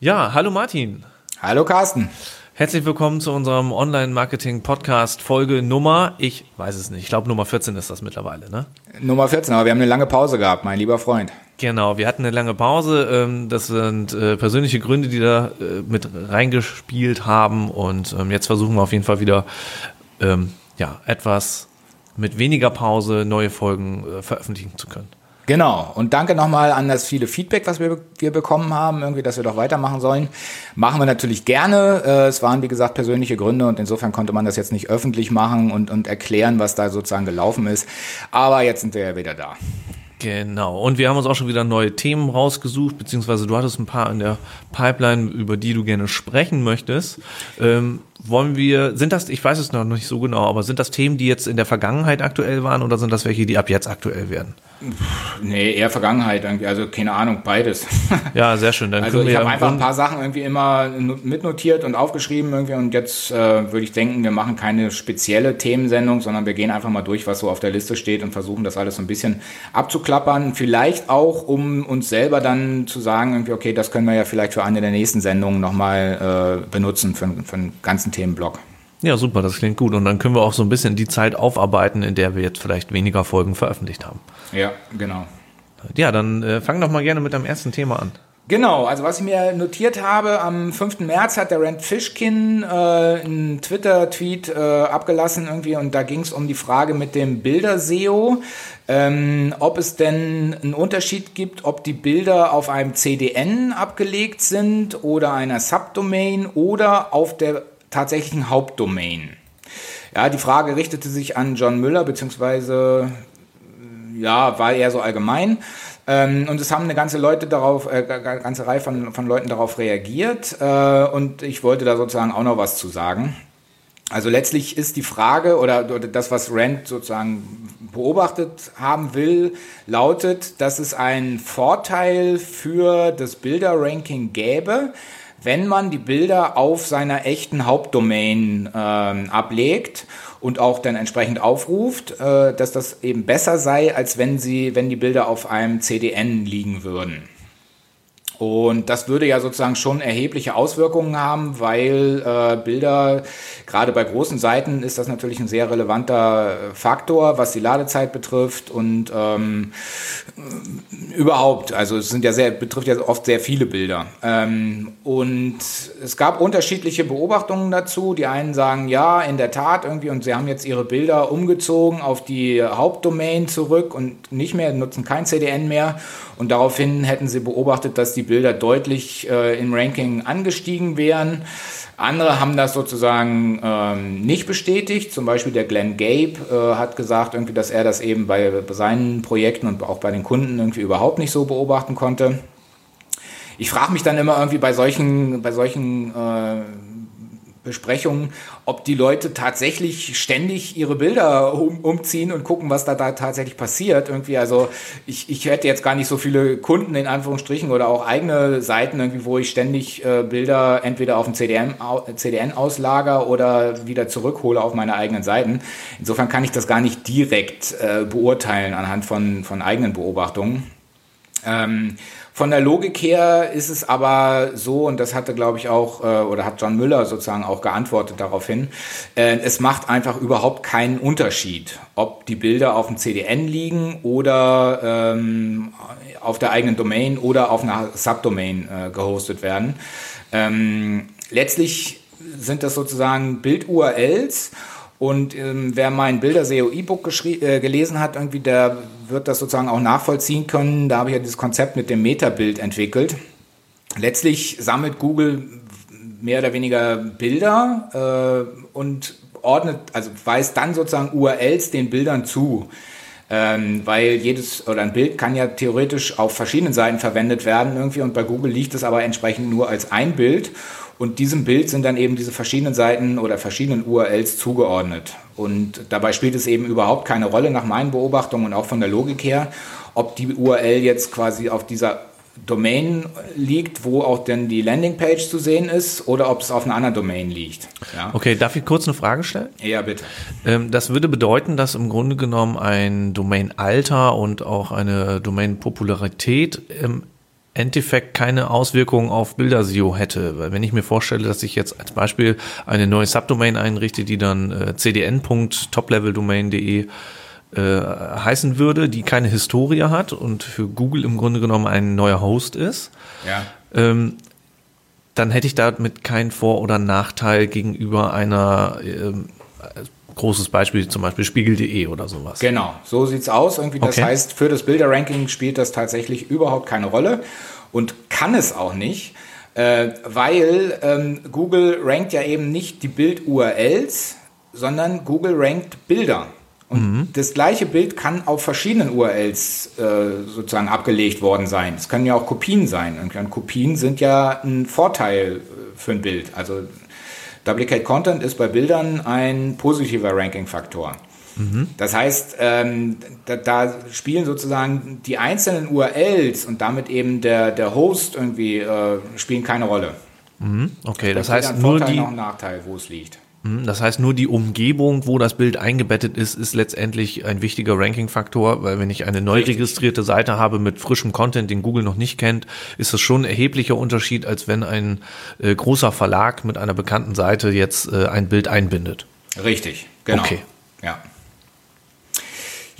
Ja, hallo Martin. Hallo Carsten. Herzlich willkommen zu unserem Online-Marketing-Podcast Folge Nummer, ich weiß es nicht, ich glaube Nummer 14 ist das mittlerweile, ne? Nummer 14, aber wir haben eine lange Pause gehabt, mein lieber Freund. Genau, wir hatten eine lange Pause. ähm, Das sind äh, persönliche Gründe, die da äh, mit reingespielt haben. Und ähm, jetzt versuchen wir auf jeden Fall wieder ähm, ja, etwas mit weniger Pause neue Folgen äh, veröffentlichen zu können. Genau. Und danke nochmal an das viele Feedback, was wir, wir bekommen haben, irgendwie, dass wir doch weitermachen sollen. Machen wir natürlich gerne. Äh, Es waren, wie gesagt, persönliche Gründe und insofern konnte man das jetzt nicht öffentlich machen und, und erklären, was da sozusagen gelaufen ist. Aber jetzt sind wir ja wieder da. Genau. Und wir haben uns auch schon wieder neue Themen rausgesucht, beziehungsweise du hattest ein paar in der Pipeline, über die du gerne sprechen möchtest. Ähm, wollen wir, sind das, ich weiß es noch nicht so genau, aber sind das Themen, die jetzt in der Vergangenheit aktuell waren oder sind das welche, die ab jetzt aktuell werden? Nee, eher Vergangenheit irgendwie. Also keine Ahnung, beides. Ja, sehr schön. Dann Also ich habe einfach ein paar Sachen irgendwie immer no- mitnotiert und aufgeschrieben irgendwie und jetzt äh, würde ich denken, wir machen keine spezielle Themensendung, sondern wir gehen einfach mal durch, was so auf der Liste steht und versuchen das alles so ein bisschen abzuklappern. Vielleicht auch, um uns selber dann zu sagen, irgendwie, okay, das können wir ja vielleicht für eine der nächsten Sendungen nochmal äh, benutzen für, für einen ganzen Themenblock. Ja, super, das klingt gut. Und dann können wir auch so ein bisschen die Zeit aufarbeiten, in der wir jetzt vielleicht weniger Folgen veröffentlicht haben. Ja, genau. Ja, dann äh, fang doch mal gerne mit deinem ersten Thema an. Genau, also was ich mir notiert habe, am 5. März hat der Rand Fishkin äh, einen Twitter-Tweet äh, abgelassen irgendwie und da ging es um die Frage mit dem Bilder-SEO, ähm, ob es denn einen Unterschied gibt, ob die Bilder auf einem CDN abgelegt sind oder einer Subdomain oder auf der tatsächlichen Hauptdomain. Ja, die Frage richtete sich an John Müller, beziehungsweise ja, war eher so allgemein. Ähm, und es haben eine ganze Leute darauf, äh, ga- ganze Reihe von, von Leuten darauf reagiert. Äh, und ich wollte da sozusagen auch noch was zu sagen. Also letztlich ist die Frage oder, oder das, was Rand sozusagen beobachtet haben will, lautet, dass es einen Vorteil für das Bilderranking gäbe, wenn man die Bilder auf seiner echten Hauptdomain ähm, ablegt und auch dann entsprechend aufruft, äh, dass das eben besser sei, als wenn sie, wenn die Bilder auf einem CDN liegen würden. Und das würde ja sozusagen schon erhebliche Auswirkungen haben, weil äh, Bilder, gerade bei großen Seiten, ist das natürlich ein sehr relevanter äh, Faktor, was die Ladezeit betrifft und ähm, überhaupt. Also es sind ja sehr, betrifft ja oft sehr viele Bilder. Ähm, und es gab unterschiedliche Beobachtungen dazu. Die einen sagen, ja, in der Tat irgendwie, und sie haben jetzt ihre Bilder umgezogen auf die Hauptdomain zurück und nicht mehr, nutzen kein CDN mehr. Und daraufhin hätten sie beobachtet, dass die Bilder deutlich äh, im Ranking angestiegen wären. Andere haben das sozusagen ähm, nicht bestätigt. Zum Beispiel der Glenn Gabe äh, hat gesagt, irgendwie, dass er das eben bei, seinen Projekten und auch bei den Kunden irgendwie überhaupt nicht so beobachten konnte. Ich frage mich dann immer irgendwie bei solchen, bei solchen äh, Besprechungen, ob die Leute tatsächlich ständig ihre Bilder um, umziehen und gucken, was da, da tatsächlich passiert. Irgendwie, also ich, ich hätte jetzt gar nicht so viele Kunden in Anführungsstrichen oder auch eigene Seiten, irgendwie, wo ich ständig äh, Bilder entweder auf dem CDN, CDN auslager oder wieder zurückhole auf meine eigenen Seiten. Insofern kann ich das gar nicht direkt äh, beurteilen anhand von, von eigenen Beobachtungen. Ähm, von der Logik her ist es aber so, und das hatte, glaube ich, auch, äh, oder hat John Müller sozusagen auch geantwortet daraufhin, äh, es macht einfach überhaupt keinen Unterschied, ob die Bilder auf dem CDN liegen oder ähm, auf der eigenen Domain oder auf einer Subdomain äh, gehostet werden. Ähm, letztlich sind das sozusagen Bild-URLs und ähm, wer mein Bilder-SEO E-Book geschrie- äh, gelesen hat, irgendwie, der wird das sozusagen auch nachvollziehen können. Da habe ich ja dieses Konzept mit dem Metabild entwickelt. Letztlich sammelt Google mehr oder weniger Bilder äh, und ordnet, also weist dann sozusagen URLs den Bildern zu. Ähm, weil jedes oder ein Bild kann ja theoretisch auf verschiedenen Seiten verwendet werden irgendwie und bei Google liegt es aber entsprechend nur als ein Bild und diesem Bild sind dann eben diese verschiedenen Seiten oder verschiedenen URLs zugeordnet. Und dabei spielt es eben überhaupt keine Rolle nach meinen Beobachtungen und auch von der Logik her, ob die URL jetzt quasi auf dieser Domain liegt, wo auch denn die Landingpage zu sehen ist, oder ob es auf einer anderen Domain liegt. Ja, Okay, darf ich kurz eine Frage stellen? ja bitte. Ähm, das würde bedeuten, dass im Grunde genommen ein Domain-Alter und auch eine Domain-Popularität ähm, Endeffekt keine Auswirkungen auf Bilder-SEO hätte. Weil wenn ich mir vorstelle, dass ich jetzt als Beispiel eine neue Subdomain einrichte, die dann äh, cdn.topleveldomain.de äh, heißen würde, die keine Historie hat und für Google im Grunde genommen ein neuer Host ist, Ja. ähm, dann hätte ich damit keinen Vor- oder Nachteil gegenüber einer ähm, großes Beispiel, zum Beispiel Spiegel.de oder sowas. Genau, so sieht's aus. Irgendwie, das Okay. heißt, für das Bilderranking spielt das tatsächlich überhaupt keine Rolle und kann es auch nicht, äh, weil ähm, Google rankt ja eben nicht die Bild-URLs, sondern Google rankt Bilder. Und das gleiche Bild kann auf verschiedenen URLs äh, sozusagen abgelegt worden sein. Es können ja auch Kopien sein. Und Kopien sind ja ein Vorteil äh, für ein Bild. Also Duplicate Content ist bei Bildern ein positiver Ranking-Faktor. Das heißt, ähm, da, da spielen sozusagen die einzelnen URLs und damit eben der, der Host irgendwie äh, spielen keine Rolle. Okay, das Weder heißt nur Vorteil die, noch ein Nachteil, wo es liegt. Mhm, Das heißt, nur die Umgebung, wo das Bild eingebettet ist, ist letztendlich ein wichtiger Ranking-Faktor, weil wenn ich eine neu registrierte Seite habe mit frischem Content, den Google noch nicht kennt, ist das schon ein erheblicher Unterschied, als wenn ein äh, großer Verlag mit einer bekannten Seite jetzt äh, ein Bild einbindet. Richtig, genau. Okay. Ja.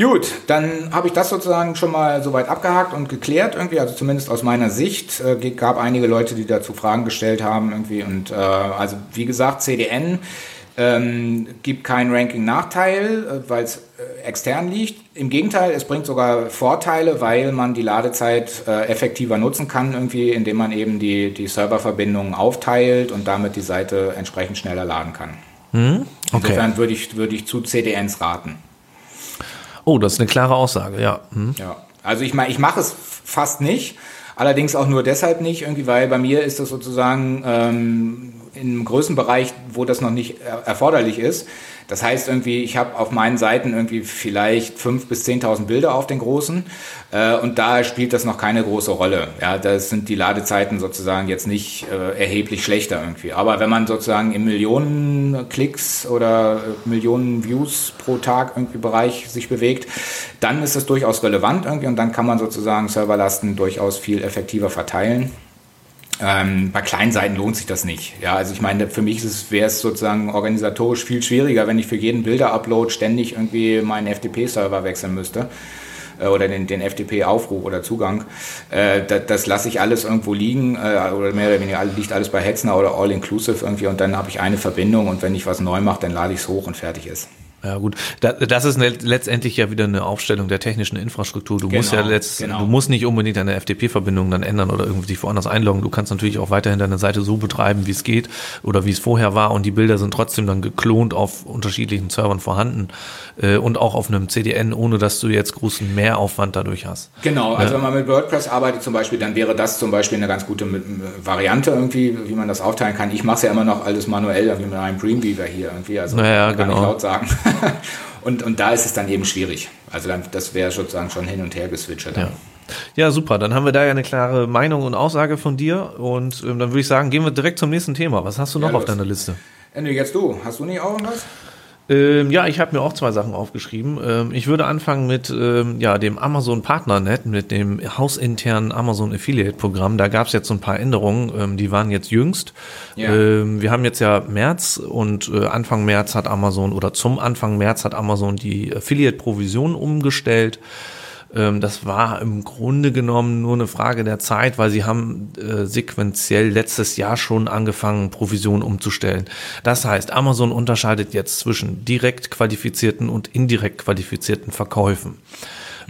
Gut, dann habe ich das sozusagen schon mal soweit abgehakt und geklärt irgendwie, also zumindest aus meiner Sicht. Äh, gab einige Leute, die dazu Fragen gestellt haben irgendwie und äh, also wie gesagt, CDN ähm, gibt keinen Ranking-Nachteil, äh, weil es äh, extern liegt. Im Gegenteil, es bringt sogar Vorteile, weil man die Ladezeit äh, effektiver nutzen kann, irgendwie, indem man eben die, die Serververbindungen aufteilt und damit die Seite entsprechend schneller laden kann. Okay. Insofern würde ich, würde ich zu CDNs raten. Oh, das ist eine klare Aussage, ja. Hm. Ja. Also ich meine, ich mache es fast nicht. Allerdings auch nur deshalb nicht, irgendwie, weil bei mir ist das sozusagen ähm, im Größenbereich, wo das noch nicht er erforderlich ist. Das heißt irgendwie, ich habe auf meinen Seiten irgendwie vielleicht 5.000 bis 10.000 Bilder auf den großen äh, und da spielt das noch keine große Rolle. Ja, da sind die Ladezeiten sozusagen jetzt nicht äh, erheblich schlechter irgendwie. Aber wenn man sozusagen im Millionen Klicks oder äh, Millionen Views pro Tag irgendwie Bereich sich bewegt, dann ist das durchaus relevant irgendwie und dann kann man sozusagen Serverlasten durchaus viel effektiver verteilen. Ähm, bei kleinen Seiten lohnt sich das nicht. Ja, also ich meine, für mich wäre es sozusagen organisatorisch viel schwieriger, wenn ich für jeden Bilder-Upload ständig irgendwie meinen FTP-Server wechseln müsste äh, oder den, den FTP-Aufruf oder Zugang. Äh, das das lasse ich alles irgendwo liegen äh, oder mehr oder weniger liegt alles bei Hetzner oder All-Inclusive irgendwie und dann habe ich eine Verbindung und wenn ich was neu mache, dann lade ich es hoch und fertig ist. Ja gut, da, das ist letztendlich ja wieder eine Aufstellung der technischen Infrastruktur. Du musst ja Genau, letzt, genau. du musst nicht unbedingt deine FTP-Verbindung dann ändern oder irgendwie dich woanders einloggen. Du kannst natürlich auch weiterhin deine Seite so betreiben, wie es geht oder wie es vorher war und die Bilder sind trotzdem dann geklont auf unterschiedlichen Servern vorhanden äh, und auch auf einem CDN, ohne dass du jetzt großen Mehraufwand dadurch hast. Genau, also wenn man mit WordPress arbeitet zum Beispiel, dann wäre das zum Beispiel eine ganz gute Variante irgendwie, wie man das aufteilen kann. Ich mache es ja immer noch alles manuell, irgendwie mit einem Dreamweaver hier irgendwie, also Naja, kann genau. laut sagen. und, und da ist es dann eben schwierig. Also dann, das wäre sozusagen schon hin und her geswitcht. Ja. Ja, super. Dann haben wir da ja eine klare Meinung und Aussage von dir. Und ähm, dann würde ich sagen, gehen wir direkt zum nächsten Thema. Was hast du noch Ja, auf deiner Liste? Ende, jetzt du. Hast du nicht auch irgendwas? Ähm, ja, ich habe mir auch zwei Sachen aufgeschrieben. Ähm, ich würde anfangen mit ähm, ja, dem Amazon Partnernet, mit dem hausinternen Amazon Affiliate Programm. Da gab es jetzt so ein paar Änderungen, ähm, die waren jetzt jüngst. Ja. Ähm, wir haben jetzt ja März und äh, Anfang März hat Amazon oder zum Anfang März hat Amazon die Affiliate-Provision umgestellt. Ähm, das war im Grunde genommen nur eine Frage der Zeit, weil sie haben äh, sequenziell letztes Jahr schon angefangen, Provisionen umzustellen. Das heißt, Amazon unterscheidet jetzt zwischen direkt qualifizierten und indirekt qualifizierten Verkäufen.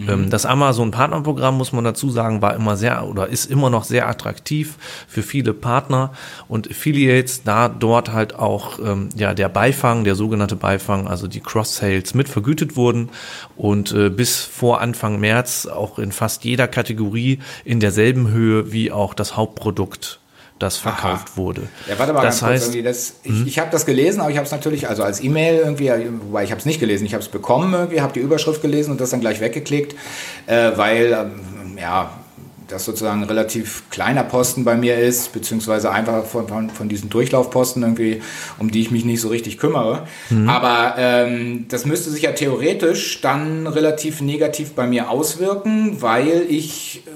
Ähm, Das Amazon-Partnerprogramm, muss man dazu sagen, war immer sehr oder ist immer noch sehr attraktiv für viele Partner und Affiliates, da dort halt auch ähm, ja, der Beifang, der sogenannte Beifang, also die Cross-Sales mit vergütet wurden und äh, bis vor Anfang März auch in fast jeder Kategorie in derselben Höhe wie auch das Hauptprodukt das verkauft wurde. Ja, warte mal das ganz kurz. heißt, Irgendwie das, ich ich habe das gelesen, aber ich habe es natürlich, also als E-Mail irgendwie, wobei ich habe es nicht gelesen, ich habe es bekommen irgendwie, habe die Überschrift gelesen und das dann gleich weggeklickt, äh, weil, ähm, ja, das sozusagen ein relativ kleiner Posten bei mir ist, beziehungsweise einfach von, von, von diesen Durchlaufposten irgendwie, um die ich mich nicht so richtig kümmere. Aber ähm, das müsste sich ja theoretisch dann relativ negativ bei mir auswirken, weil ich äh,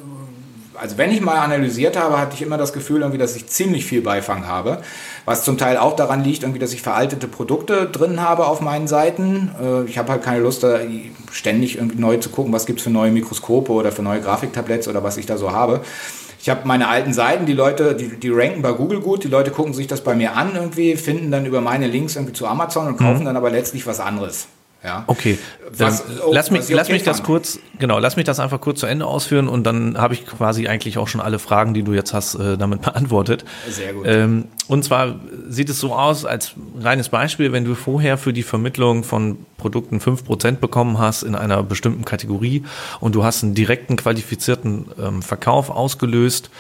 also wenn ich mal analysiert habe, hatte ich immer das Gefühl, irgendwie, dass ich ziemlich viel Beifang habe. Was zum Teil auch daran liegt, irgendwie, dass ich veraltete Produkte drin habe auf meinen Seiten. Äh, ich habe halt keine Lust, da ständig irgendwie neu zu gucken, was gibt es für neue Mikroskope oder für neue Grafiktabletts oder was ich da so habe. Ich habe meine alten Seiten, die Leute, die, die ranken bei Google gut, die Leute gucken sich das bei mir an irgendwie, finden dann über meine Links irgendwie zu Amazon und kaufen mhm. dann aber letztlich was anderes. Ja. Okay, was, oh, lass mich, lass mich das kurz, genau, lass mich das einfach kurz zu Ende ausführen und dann habe ich quasi eigentlich auch schon alle Fragen, die du jetzt hast, äh, damit beantwortet. Sehr gut. Ähm, und zwar sieht es so aus, als reines Beispiel, wenn du vorher für die Vermittlung von Produkten fünf Prozent bekommen hast in einer bestimmten Kategorie und du hast einen direkten qualifizierten ähm, Verkauf ausgelöst,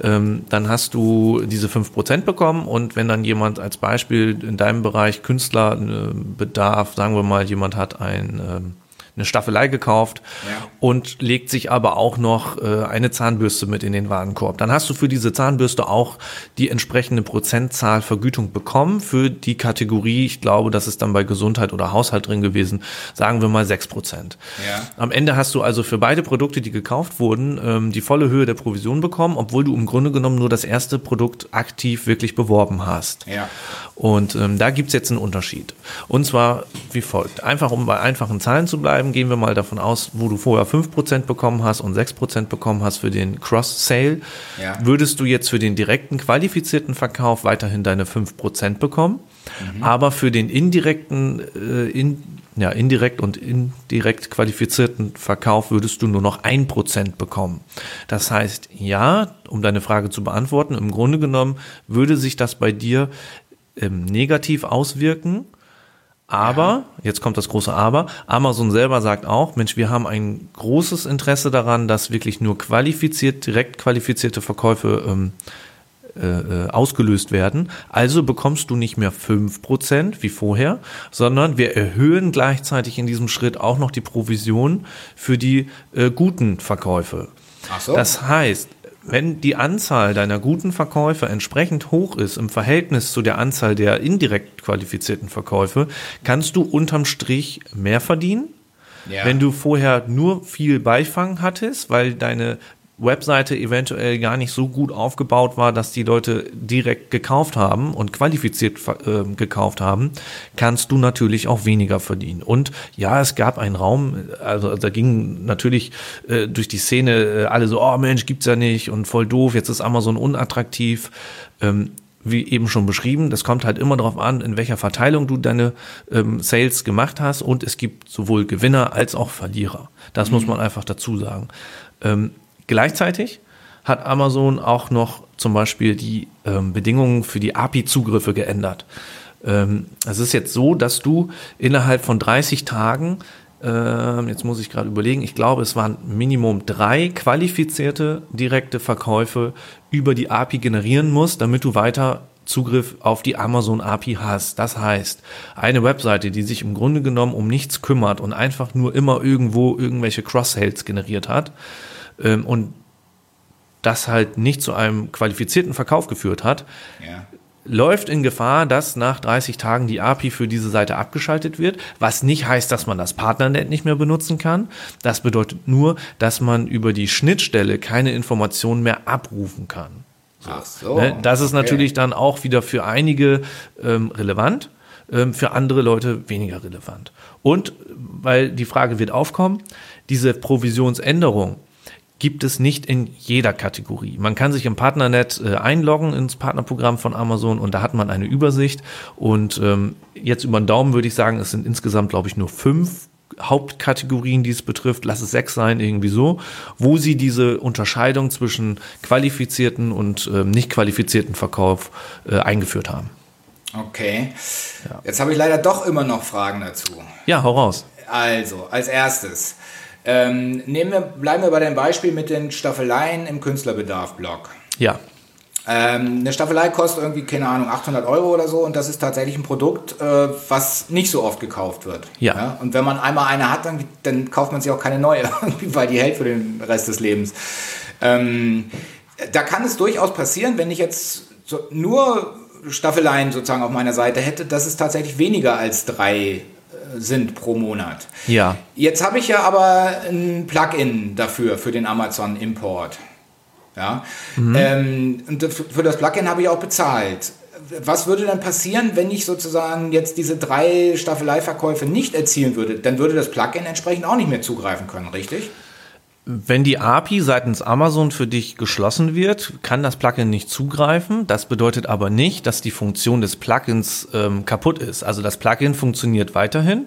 ähm, dann hast du diese 5% bekommen und wenn dann jemand als Beispiel in deinem Bereich Künstlerbedarf, sagen wir mal, jemand hat ein ähm, eine Staffelei gekauft ja. und legt sich aber auch noch äh, eine Zahnbürste mit in den Warenkorb. Dann hast du für diese Zahnbürste auch die entsprechende Prozentzahl Vergütung bekommen für die Kategorie, ich glaube, das ist dann bei Gesundheit oder Haushalt drin gewesen, sagen wir mal sechs Prozent. Ja. Am Ende hast du also für beide Produkte, die gekauft wurden, ähm, die volle Höhe der Provision bekommen, obwohl du im Grunde genommen nur das erste Produkt aktiv wirklich beworben hast. Ja. Und ähm, da gibt's jetzt einen Unterschied. Und zwar wie folgt. Einfach um bei einfachen Zahlen zu bleiben, bleiben, gehen wir mal davon aus, wo du vorher 5% bekommen hast und 6% bekommen hast für den Cross-Sale, ja. würdest du jetzt für den direkten qualifizierten Verkauf weiterhin deine 5% bekommen, mhm. aber für den indirekten, äh, in, ja, indirekt und indirekt qualifizierten Verkauf würdest du nur noch 1% bekommen. Das heißt, ja, um deine Frage zu beantworten, im Grunde genommen würde sich das bei dir ähm, negativ auswirken, aber, jetzt kommt das große Aber, Amazon selber sagt auch, Mensch, wir haben ein großes Interesse daran, dass wirklich nur qualifiziert, direkt qualifizierte Verkäufe ähm, äh, äh ausgelöst werden. Also bekommst du nicht mehr fünf Prozent wie vorher, sondern wir erhöhen gleichzeitig in diesem Schritt auch noch die Provision für die äh, guten Verkäufe. Ach so. Das heißt, wenn die Anzahl deiner guten Verkäufe entsprechend hoch ist im Verhältnis zu der Anzahl der indirekt qualifizierten Verkäufe, kannst du unterm Strich mehr verdienen. Ja. Wenn du vorher nur viel Beifang hattest, weil deine Webseite eventuell gar nicht so gut aufgebaut war, dass die Leute direkt gekauft haben und qualifiziert äh, gekauft haben, kannst du natürlich auch weniger verdienen. Und ja, es gab einen Raum, also da ging natürlich äh, durch die Szene äh, alle so, oh Mensch, gibt's ja nicht und voll doof, jetzt ist Amazon unattraktiv. Ähm, wie eben schon beschrieben, das kommt halt immer darauf an, in welcher Verteilung du deine ähm, Sales gemacht hast und es gibt sowohl Gewinner als auch Verlierer. Das mhm. muss man einfach dazu sagen. Ähm, Gleichzeitig hat Amazon auch noch zum Beispiel die ähm, Bedingungen für die API-Zugriffe geändert. Ähm, es ist jetzt so, dass du innerhalb von 30 Tagen, äh, jetzt muss ich gerade überlegen, ich glaube, es waren Minimum drei qualifizierte direkte Verkäufe über die API generieren musst, damit du weiter Zugriff auf die Amazon API hast. Das heißt, eine Webseite, die sich im Grunde genommen um nichts kümmert und einfach nur immer irgendwo irgendwelche Cross-Sales generiert hat, ähm, und das halt nicht zu einem qualifizierten Verkauf geführt hat, ja. läuft in Gefahr, dass nach 30 Tagen die API für diese Seite abgeschaltet wird, was nicht heißt, dass man das Partnernet nicht mehr benutzen kann. Das bedeutet nur, dass man über die Schnittstelle keine Informationen mehr abrufen kann. So. Ach so. Ne? Das ist okay. natürlich dann auch wieder für einige ähm, relevant, ähm, für andere Leute weniger relevant. Und weil die Frage wird aufkommen, diese Provisionsänderung, gibt es nicht in jeder Kategorie. Man kann sich im Partnernet äh, einloggen ins Partnerprogramm von Amazon und da hat man eine Übersicht. Und ähm, jetzt über den Daumen würde ich sagen, es sind insgesamt, glaube ich, nur fünf Hauptkategorien, die es betrifft, lass es sechs sein, irgendwie so, wo sie diese Unterscheidung zwischen qualifizierten und ähm, nicht qualifizierten Verkauf äh, eingeführt haben. Okay. Ja. Jetzt habe ich leider doch immer noch Fragen dazu. Ja, hau raus. Also, als erstes, ähm, nehmen wir, bleiben wir bei dem Beispiel mit den Staffeleien im Künstlerbedarf-Blog. Ja. Ähm, eine Staffelei kostet irgendwie, keine Ahnung, 800 Euro oder so und das ist tatsächlich ein Produkt, äh, was nicht so oft gekauft wird. Ja. ja. Und wenn man einmal eine hat, dann, dann kauft man sich auch keine neue, weil die hält für den Rest des Lebens. Ähm, da kann es durchaus passieren, wenn ich jetzt so nur Staffeleien sozusagen auf meiner Seite hätte, dass es tatsächlich weniger als drei sind pro Monat. Ja. Jetzt habe ich ja aber ein Plugin dafür, für den Amazon Import. Ja? Mhm. Ähm, und für das Plugin habe ich auch bezahlt. Was würde dann passieren, wenn ich sozusagen jetzt diese drei Staffeleiverkäufe nicht erzielen würde? Dann würde das Plugin entsprechend auch nicht mehr zugreifen können, richtig? Wenn die API seitens Amazon für dich geschlossen wird, kann das Plugin nicht zugreifen. Das bedeutet aber nicht, dass die Funktion des Plugins ähm, kaputt ist. Also das Plugin funktioniert weiterhin,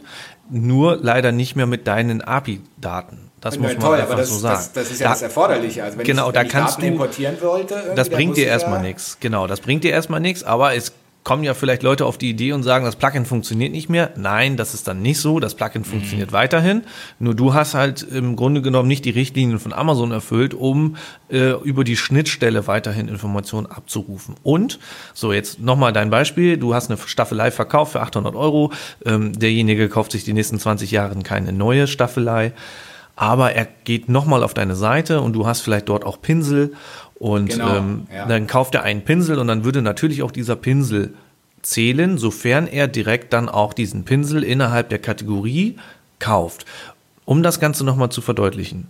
nur leider nicht mehr mit deinen API-Daten. Das muss man toll, einfach das, so sagen. Das, das ist ja da, das Erforderliche. Also wenn genau, ich, wenn da ich kannst Daten du, importieren wollte, das bringt dir erstmal nichts. Genau, das bringt dir erstmal nichts, aber es kommen ja vielleicht Leute auf die Idee und sagen, das Plugin funktioniert nicht mehr. Nein, das ist dann nicht so. Das Plugin mhm. funktioniert weiterhin. Nur du hast halt im Grunde genommen nicht die Richtlinien von Amazon erfüllt, um äh, über die Schnittstelle weiterhin Informationen abzurufen. Und, so jetzt nochmal dein Beispiel. Du hast eine Staffelei verkauft für 800 Euro. Ähm, derjenige kauft sich die nächsten 20 Jahre keine neue Staffelei. Aber er geht nochmal auf deine Seite und du hast vielleicht dort auch Pinsel und genau, ähm, ja. dann kauft er einen Pinsel und dann würde natürlich auch dieser Pinsel zählen, sofern er direkt dann auch diesen Pinsel innerhalb der Kategorie kauft. Um das Ganze nochmal zu verdeutlichen.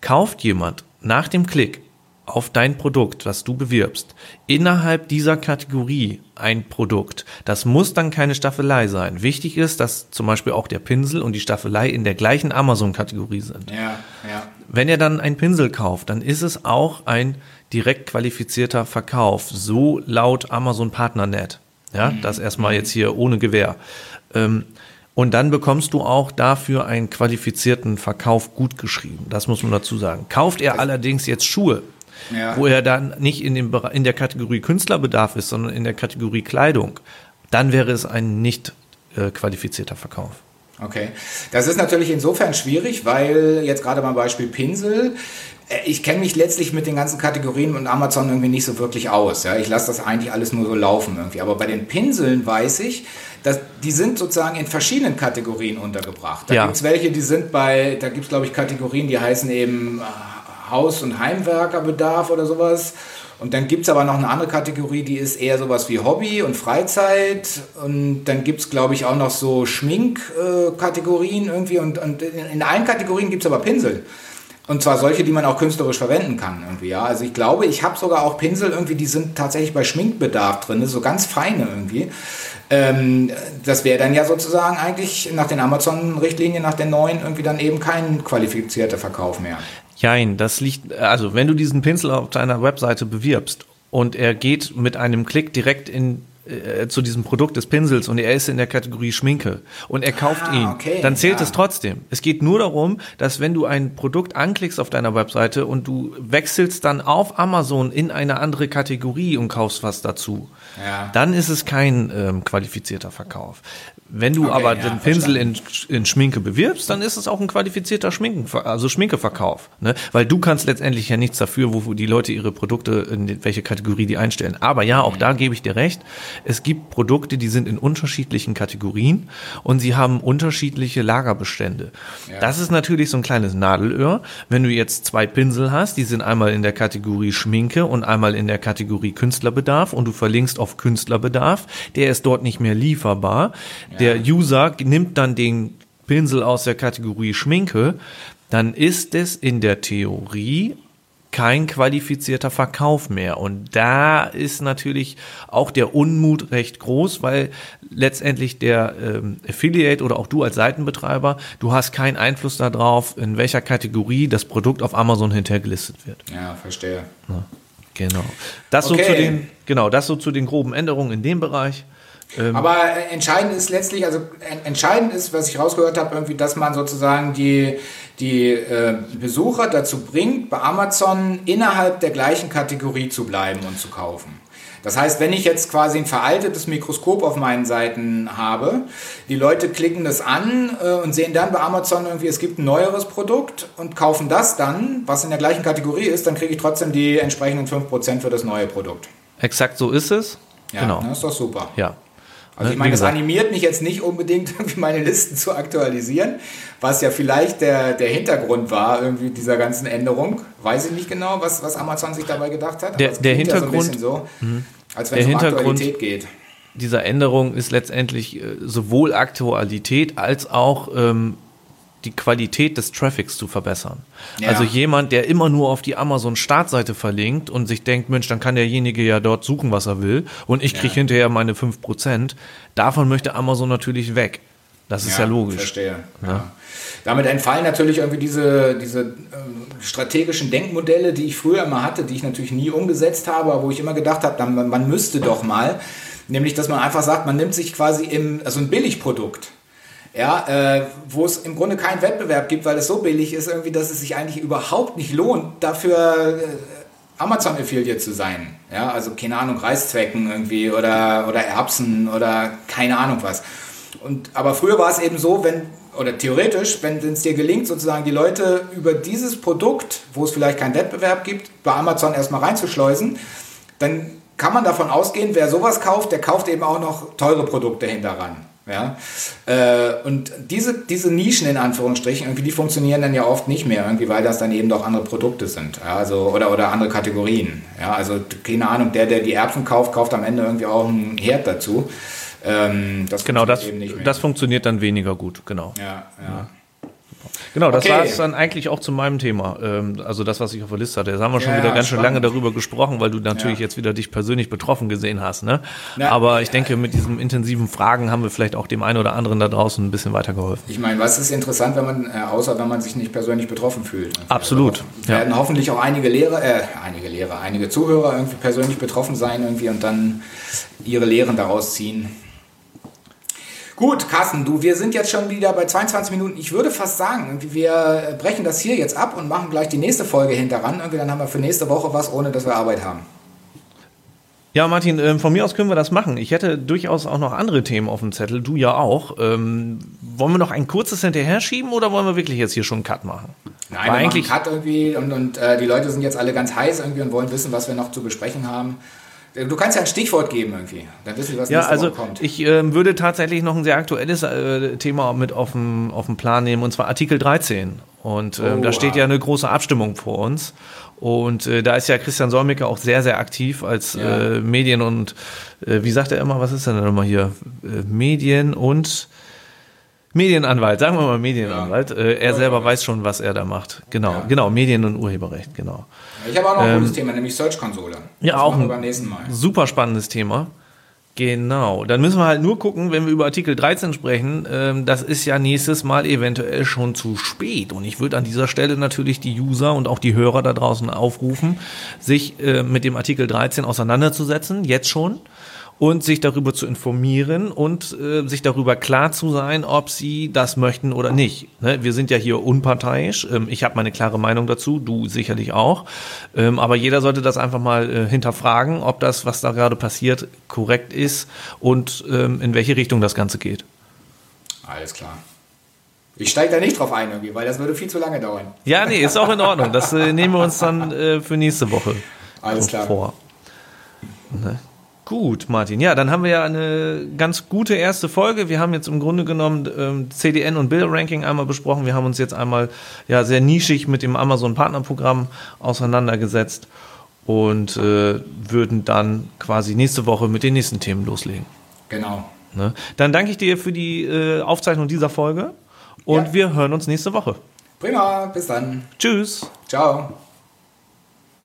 Kauft jemand nach dem Klick auf dein Produkt, was du bewirbst, innerhalb dieser Kategorie ein Produkt. Das muss dann keine Staffelei sein. Wichtig ist, dass zum Beispiel auch der Pinsel und die Staffelei in der gleichen Amazon-Kategorie sind. Ja, ja. Wenn er dann einen Pinsel kauft, dann ist es auch ein direkt qualifizierter Verkauf, so laut Amazon Partnernet. Ja, mhm. das erstmal jetzt hier ohne Gewähr. Ähm, und dann bekommst du auch dafür einen qualifizierten Verkauf gut geschrieben. Das muss man dazu sagen. Kauft er allerdings jetzt Schuhe, ja. wo er dann nicht in, dem, in der Kategorie Künstlerbedarf ist, sondern in der Kategorie Kleidung, dann wäre es ein nicht äh, qualifizierter Verkauf. Okay. Das ist natürlich insofern schwierig, weil jetzt gerade beim Beispiel Pinsel, äh, ich kenne mich letztlich mit den ganzen Kategorien und Amazon irgendwie nicht so wirklich aus. Ja? Ich lasse das eigentlich alles nur so laufen irgendwie. Aber bei den Pinseln weiß ich, dass die sind sozusagen in verschiedenen Kategorien untergebracht. Da ja. gibt es welche, die sind bei, da gibt es glaube ich Kategorien, die heißen eben äh, Haus- und Heimwerkerbedarf oder sowas. Und dann gibt es aber noch eine andere Kategorie, die ist eher sowas wie Hobby und Freizeit. Und dann gibt es, glaube ich, auch noch so Schminkkategorien äh, irgendwie. Und, und in allen Kategorien gibt es aber Pinsel. Und zwar solche, die man auch künstlerisch verwenden kann irgendwie, ja. Also ich glaube, ich habe sogar auch Pinsel irgendwie, die sind tatsächlich bei Schminkbedarf drin, so ganz feine irgendwie. Ähm, das wäre dann ja sozusagen eigentlich nach den Amazon-Richtlinien, nach den neuen, irgendwie dann eben kein qualifizierter Verkauf mehr. Jein, das liegt, also wenn du diesen Pinsel auf deiner Webseite bewirbst und er geht mit einem Klick direkt in äh, zu diesem Produkt des Pinsels und er ist in der Kategorie Schminke und er kauft ah, ihn, okay, dann zählt ja. es trotzdem. Es geht nur darum, dass wenn du ein Produkt anklickst auf deiner Webseite und du wechselst dann auf Amazon in eine andere Kategorie und kaufst was dazu, ja. dann ist es kein ähm, qualifizierter Verkauf. Wenn du okay, aber ja, den Pinsel in, in Schminke bewirbst, dann ist es auch ein qualifizierter Schminken, also Schminkeverkauf. Ne? Weil du kannst letztendlich ja nichts dafür, wo die Leute ihre Produkte, in welche Kategorie die einstellen. Aber ja, auch mhm. da gebe ich dir recht. Es gibt Produkte, die sind in unterschiedlichen Kategorien und sie haben unterschiedliche Lagerbestände. Ja. Das ist natürlich so ein kleines Nadelöhr. Wenn du jetzt zwei Pinsel hast, die sind einmal in der Kategorie Schminke und einmal in der Kategorie Künstlerbedarf und du verlinkst auf Künstlerbedarf, der ist dort nicht mehr lieferbar. Ja der User nimmt dann den Pinsel aus der Kategorie Schminke, dann ist es in der Theorie kein qualifizierter Verkauf mehr. Und da ist natürlich auch der Unmut recht groß, weil letztendlich der ähm, Affiliate oder auch du als Seitenbetreiber, du hast keinen Einfluss darauf, in welcher Kategorie das Produkt auf Amazon hintergelistet wird. Ja, verstehe. Ja, genau. Das okay. so zu den, genau, das so zu den groben Änderungen in dem Bereich. Ähm Aber äh, entscheidend ist letztlich, also entscheidend ist, was ich rausgehört habe, irgendwie, dass man sozusagen die, die äh, Besucher dazu bringt, bei Amazon innerhalb der gleichen Kategorie zu bleiben und zu kaufen. Das heißt, wenn ich jetzt quasi ein veraltetes Mikroskop auf meinen Seiten habe, die Leute klicken das an äh, und sehen dann bei Amazon irgendwie, es gibt ein neueres Produkt und kaufen das dann, was in der gleichen Kategorie ist, dann kriege ich trotzdem die entsprechenden 5% für das neue Produkt. Exakt so ist es. Ja, genau. das ist doch super. Ja. Also ich meine, das animiert mich jetzt nicht unbedingt, meine Listen zu aktualisieren, was ja vielleicht der, der Hintergrund war, irgendwie dieser ganzen Änderung. Weiß ich nicht genau, was, was Amazon sich dabei gedacht hat. Der, der Hintergrund, ja so, mhm. als wenn es um Aktualität geht. Dieser Änderung ist letztendlich äh, sowohl Aktualität als auch ähm, die Qualität des Traffics zu verbessern. Ja. Also jemand, der immer nur auf die Amazon-Startseite verlinkt und sich denkt, Mensch, dann kann derjenige ja dort suchen, was er will und ich kriege Ja. hinterher meine 5%. Davon möchte Amazon natürlich weg. Das ist ja, logisch. Verstehe. Ja. Damit entfallen natürlich irgendwie diese, diese ähm, strategischen Denkmodelle, die ich früher immer hatte, die ich natürlich nie umgesetzt habe, aber wo ich immer gedacht habe, dann, man müsste doch mal. Nämlich, dass man einfach sagt, man nimmt sich quasi im, also ein Billigprodukt. Ja, äh, wo es im Grunde keinen Wettbewerb gibt, weil es so billig ist, irgendwie, dass es sich eigentlich überhaupt nicht lohnt, dafür äh, Amazon Affiliate zu sein. Ja, also keine Ahnung, Reiszwecken irgendwie oder, oder Erbsen oder keine Ahnung was. Und, aber früher war es eben so, wenn, oder theoretisch, wenn es dir gelingt, sozusagen die Leute über dieses Produkt, wo es vielleicht keinen Wettbewerb gibt, bei Amazon erstmal reinzuschleusen, dann kann man davon ausgehen, wer sowas kauft, der kauft eben auch noch teure Produkte hinteran. Ja? Äh, und diese, diese Nischen in Anführungsstrichen, irgendwie, die funktionieren dann ja oft nicht mehr, irgendwie, weil das dann eben doch andere Produkte sind. Ja? Also, oder, oder andere Kategorien. Ja? Also, keine Ahnung, der, der die Erbsen kauft, kauft am Ende irgendwie auch einen Herd dazu. Ähm, das Genau, das, das funktioniert dann weniger gut, genau. ja, ja. Genau, das Okay. war es dann eigentlich auch zu meinem Thema. Ähm, also das, was ich auf der Liste hatte. Jetzt haben wir schon Ja, wieder ja, ganz schön spannend. lange darüber gesprochen, weil du natürlich Ja. jetzt wieder dich persönlich betroffen gesehen hast. Ne? Na, Aber ich denke, mit diesen intensiven Fragen haben wir vielleicht auch dem einen oder anderen da draußen ein bisschen weitergeholfen. Ich meine, was ist interessant, wenn man, äh, außer wenn man sich nicht persönlich betroffen fühlt? Absolut, Also, ja. werden hoffentlich auch einige Lehrer, äh, einige Lehrer, einige Zuhörer irgendwie persönlich betroffen sein irgendwie und dann ihre Lehren daraus ziehen. Gut, Carsten, du, wir sind jetzt schon wieder bei 22 Minuten. Ich würde fast sagen, wir brechen das hier jetzt ab und machen gleich die nächste Folge hinteran. Irgendwie dann haben wir für nächste Woche was, ohne dass wir Arbeit haben. Ja, Martin, ähm, von mir aus können wir das machen. Ich hätte durchaus auch noch andere Themen auf dem Zettel, du ja auch. Ähm, wollen wir noch ein kurzes hinterher schieben oder wollen wir wirklich jetzt hier schon einen Cut machen? Nein, War wir eigentlich machen einen Cut irgendwie und, und äh, die Leute sind jetzt alle ganz heiß irgendwie und wollen wissen, was wir noch zu besprechen haben. Äh, Du kannst ja ein Stichwort geben irgendwie. Dann wissen wir, was Ja, nächste also Woche kommt. ich ähm, würde tatsächlich noch ein sehr aktuelles äh, Thema mit auf den Plan nehmen, und zwar Artikel 13. Und ähm, da steht ja eine große Abstimmung vor uns. Und äh, da ist ja Christian Solmecke auch sehr, sehr aktiv als Ja. äh, Medien- und, äh, wie sagt er immer, was ist denn immer hier? Äh, Medien- und Medienanwalt, sagen wir mal Medienanwalt. Äh, er selber weiß schon, was er da macht. Genau, Ja. genau, Medien- und Urheberrecht, genau. Ich habe auch noch ein gutes Thema, nämlich Search-Konsole. ähm, Ja, das auch ein beim nächsten Mal. super spannendes Thema. Genau. Dann müssen wir halt nur gucken, wenn wir über Artikel 13 sprechen, ähm, das ist ja nächstes Mal eventuell schon zu spät. Und ich würde an dieser Stelle natürlich die User und auch die Hörer da draußen aufrufen, sich äh, mit dem Artikel 13 auseinanderzusetzen, jetzt schon. Und sich darüber zu informieren und äh, sich darüber klar zu sein, ob sie das möchten oder nicht. Ne? Wir sind ja hier unparteiisch. Ähm, ich habe meine klare Meinung dazu, du sicherlich auch. Ähm, aber jeder sollte das einfach mal äh, hinterfragen, ob das, was da gerade passiert, korrekt ist und ähm, in welche Richtung das Ganze geht. Alles klar. Ich steige da nicht drauf ein irgendwie, weil das würde viel zu lange dauern. Ja, nee, ist auch in Ordnung. Das äh, nehmen wir uns dann äh, für nächste Woche Alles klar. vor. Ne? Gut, Martin. Ja, dann haben wir ja eine ganz gute erste Folge. Wir haben jetzt im Grunde genommen ähm, CDN und Bilderranking einmal besprochen. Wir haben uns jetzt einmal ja sehr nischig mit dem Amazon Partnerprogramm auseinandergesetzt und äh, würden dann quasi nächste Woche mit den nächsten Themen loslegen. Genau. Ne? Dann danke ich dir für die äh, Aufzeichnung dieser Folge und Ja. wir hören uns nächste Woche. Prima, bis dann. Tschüss. Ciao.